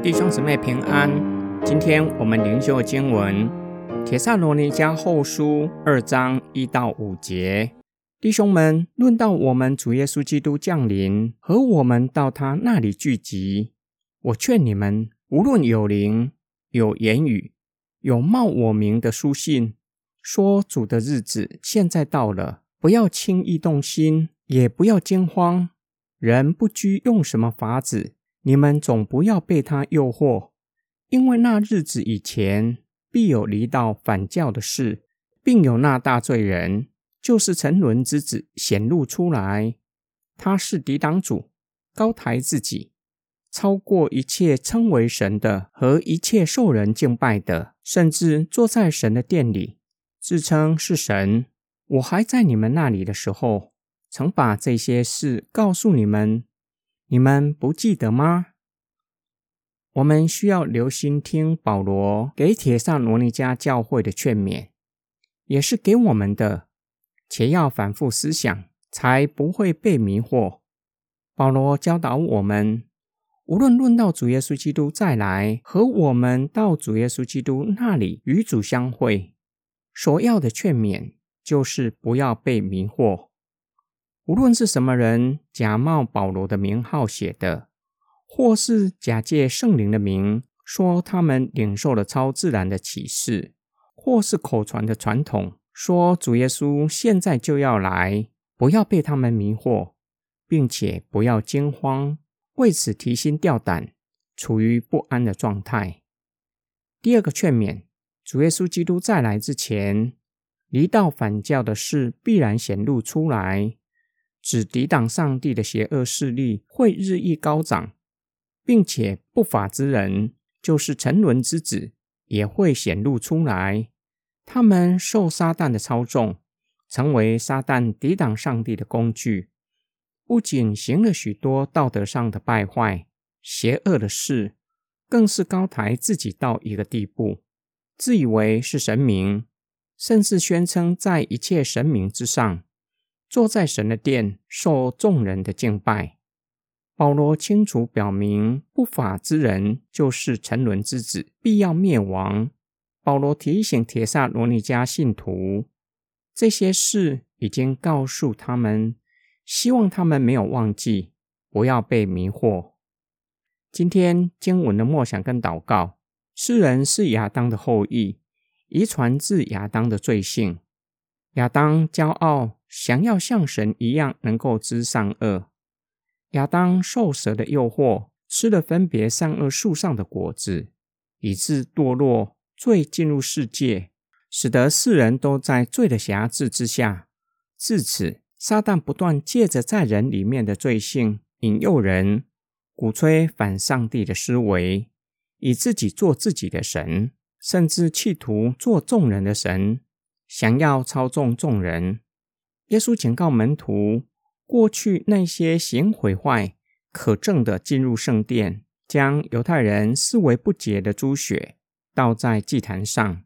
弟兄姊妹平安，今天我们灵修经文《铁萨罗尼迦后书》二章一到五节。弟兄们，论到我们主耶稣基督降临和我们到他那里聚集，我劝你们，无论有灵、有言语、有冒我名的书信，说主的日子现在到了，不要轻易动心，也不要惊慌。人不拘用什么法子。你们总不要被他诱惑，因为那日子以前必有离道反教的事，并有那大罪人，就是沉沦之子显露出来。他是抵挡主，高抬自己，超过一切称为神的和一切受人敬拜的，甚至坐在神的殿里，自称是神。我还在你们那里的时候，曾把这些事告诉你们。你们不记得吗？我们需要留心听保罗给铁萨罗尼迦教会的劝勉，也是给我们的，且要反复思想，才不会被迷惑。保罗教导我们，无论论到主耶稣基督再来和我们到主耶稣基督那里与主相会，所要的劝勉就是不要被迷惑。无论是什么人假冒保罗的名号写的，或是假借圣灵的名说他们领受了超自然的启示，或是口传的传统说主耶稣现在就要来，不要被他们迷惑，并且不要惊慌，为此提心吊胆，处于不安的状态。第二个劝勉：主耶稣基督再来之前，离道反教的事必然显露出来。只抵挡上帝的邪恶势力会日益高涨，并且不法之人，就是沉沦之子，也会显露出来。他们受撒旦的操纵，成为撒旦抵挡上帝的工具，不仅行了许多道德上的败坏、邪恶的事，更是高抬自己到一个地步，自以为是神明，甚至宣称在一切神明之上。坐在神的殿，受众人的敬拜。保罗清楚表明，不法之人就是沉沦之子，必要灭亡。保罗提醒铁萨罗尼迦信徒，这些事已经告诉他们，希望他们没有忘记，不要被迷惑。今天经文的默想跟祷告，世人是亚当的后裔，遗传自亚当的罪性。亚当骄傲。想要像神一样能够知善恶，亚当受蛇的诱惑，吃了分别善恶树上的果子，以致堕落，罪进入世界，使得世人都在罪的辖制之下。自此，撒旦不断借着在人里面的罪性，引诱人，鼓吹反上帝的思维，以自己做自己的神，甚至企图做众人的神，想要操纵众人。耶稣警告门徒：过去那些行毁坏、可证的进入圣殿，将犹太人视为不洁的猪血倒在祭坛上。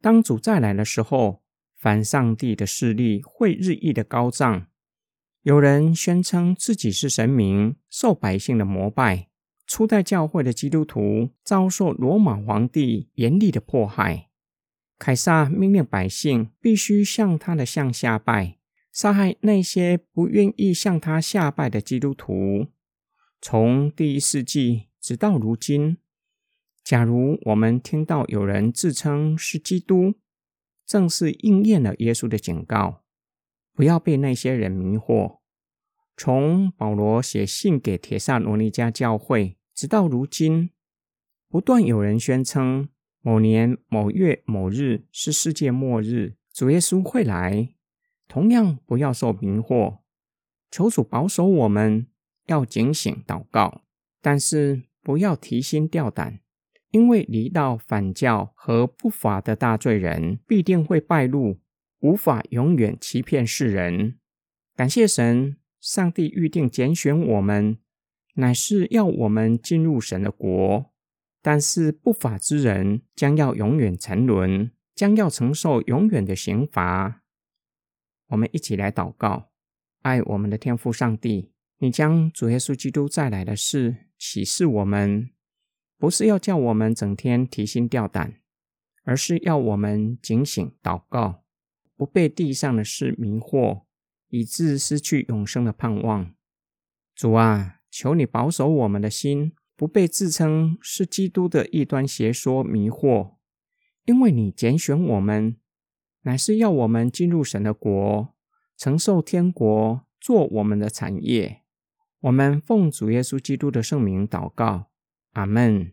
当主再来的时候，反上帝的势力会日益的高涨。有人宣称自己是神明，受百姓的膜拜。初代教会的基督徒遭受罗马皇帝严厉的迫害，凯撒命令百姓必须向他的像下拜。杀害那些不愿意向他下拜的基督徒，从第一世纪直到如今。假如我们听到有人自称是基督，正是应验了耶稣的警告，不要被那些人迷惑。从保罗写信给铁萨罗尼迦教会，直到如今，不断有人宣称某年某月某日是世界末日，主耶稣会来。同样不要受迷惑，求主保守我们，要警醒祷告，但是不要提心吊胆，因为离道反教和不法的大罪人必定会败露，无法永远欺骗世人。感谢神，上帝预定拣选我们，乃是要我们进入神的国，但是不法之人将要永远沉沦，将要承受永远的刑罚。我们一起来祷告，爱我们的天父上帝，你将主耶稣基督再来的事启示我们，不是要叫我们整天提心吊胆，而是要我们警醒祷告，不被地上的事迷惑，以致失去永生的盼望。主啊，求你保守我们的心，不被自称是基督的异端邪说迷惑，因为你拣选我们，乃是要我们进入神的国。承受天国做我们的产业，我们奉主耶稣基督的圣名祷告，阿门。